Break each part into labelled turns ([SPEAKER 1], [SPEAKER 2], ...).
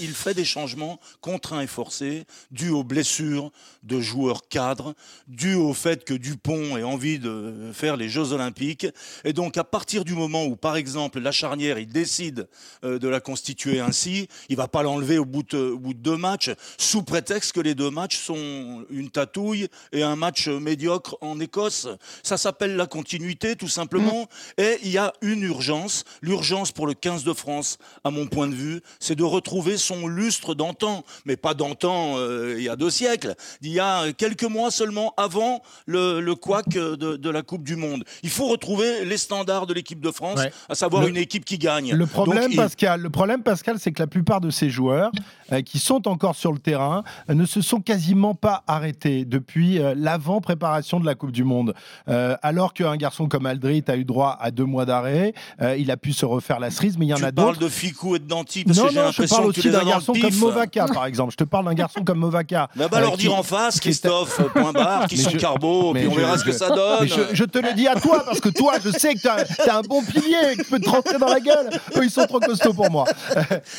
[SPEAKER 1] il fait des changements contraints et forcés, dus aux blessures de joueurs cadres, dus au fait que Dupont ait envie de faire les Jeux Olympiques. Et donc, à partir du moment où, par exemple, la charnière, il décide euh, de la constituer ainsi, il va pas l'enlever au, bout de, deux matchs, sous prétexte que les deux matchs sont une tatouille et un match médiocre en Écosse. Ça s'appelle la continuité, tout simplement. Mmh. Et il y a une urgence. L'urgence pour le 15 de France, à mon point de vue, c'est de retrouver son lustre d'antan, mais pas d'antan euh, il y a deux siècles, il y a quelques mois seulement avant le, le couac de, la Coupe du Monde. Il faut retrouver les standards de l'équipe de France, à savoir une équipe qui gagne.
[SPEAKER 2] Le problème, Pascal, le problème, Pascal, c'est que la plupart de ces joueurs euh, qui sont encore sur le terrain euh, ne se sont quasiment pas arrêtés depuis l'avant-préparation de la Coupe du Monde. alors qu'un garçon comme Aldrit a eu droit à deux mois d'arrêt, il a pu se refaire la cerise, mais il y en a d'autres.
[SPEAKER 1] Tu parles de Ficou et de Danti parce que j'ai l'impression que tu
[SPEAKER 2] un garçon comme Movaca, par exemple. Je te parle d'un garçon comme Movaca.
[SPEAKER 1] Va bah, leur dire en face, Christophe, point barre, qui sont carbo, puis on verra ce que ça donne.
[SPEAKER 2] Je, te le dis à toi, parce que toi, je sais que t'as un bon pilier, qui peut te rentrer dans la gueule. Eux, ils sont trop costauds pour moi.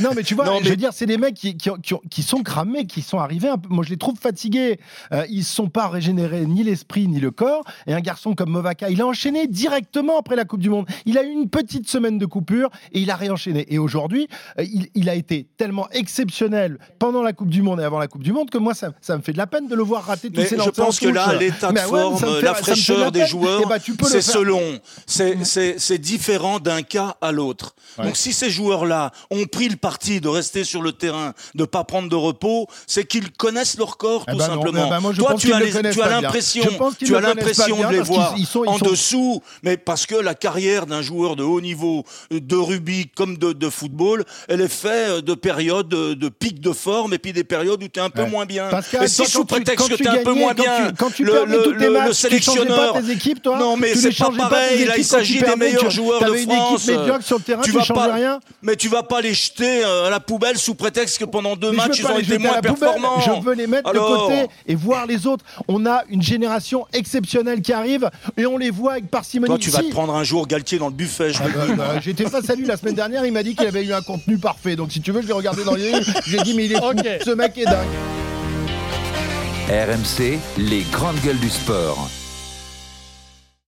[SPEAKER 2] non, mais tu vois, je veux dire, c'est des mecs qui, qui, sont cramés, qui sont arrivés. Un peu, moi, je les trouve fatigués. Euh, ils ne sont pas régénérés ni l'esprit ni le corps. Et un garçon comme Movaca, il a enchaîné directement après la Coupe du Monde. Il a eu une petite semaine de coupure et il a réenchaîné. Et aujourd'hui, euh, il, il a été tellement exceptionnel pendant la Coupe du Monde et avant la Coupe du Monde que moi, ça, ça me fait de la peine de le voir rater tous ces
[SPEAKER 1] Je pense que là, l'état de forme, la fraîcheur des joueurs, eh ben, c'est selon. C'est différent d'un cas à l'autre. Donc si ces joueurs-là ont pris le parti de rester sur le terrain, de pas prendre de repos, c'est qu'ils connaissent leur corps, eh tout ben simplement. Eh ben moi, Toi, tu as l'impression tu as l'impression de les voir en dessous, mais parce que la carrière d'un joueur de haut niveau, de rugby comme de, de football, elle est faite de périodes de, pics de forme et puis des périodes où tu es un peu moins bien. et si sous prétexte que tu es un peu moins bien,
[SPEAKER 2] quand tu le, le, tes matchs, le sélectionneur. Tu tes équipes, toi
[SPEAKER 1] non, mais c'est pas pareil. Là, il s'agit des meilleurs joueurs de France.
[SPEAKER 2] Sur le terrain, tu, vas pas, rien.
[SPEAKER 1] Mais tu vas pas les jeter euh, à la poubelle sous prétexte que pendant deux matchs, ils ont été moins performants.
[SPEAKER 2] Je veux les mettre de côté et voir les autres. On a une génération exceptionnelle qui arrive et on les voit avec parcimonie.
[SPEAKER 1] Toi, tu vas te prendre un jour Galtier dans le buffet.
[SPEAKER 2] Ah bah, bah, j'étais face à lui la semaine dernière. Il m'a dit qu'il avait eu un contenu parfait. Donc, si tu veux, je vais regarder dans les j'ai dit, mais il est fou. Ce mec est dingue.
[SPEAKER 3] RMC, les grandes gueules du sport.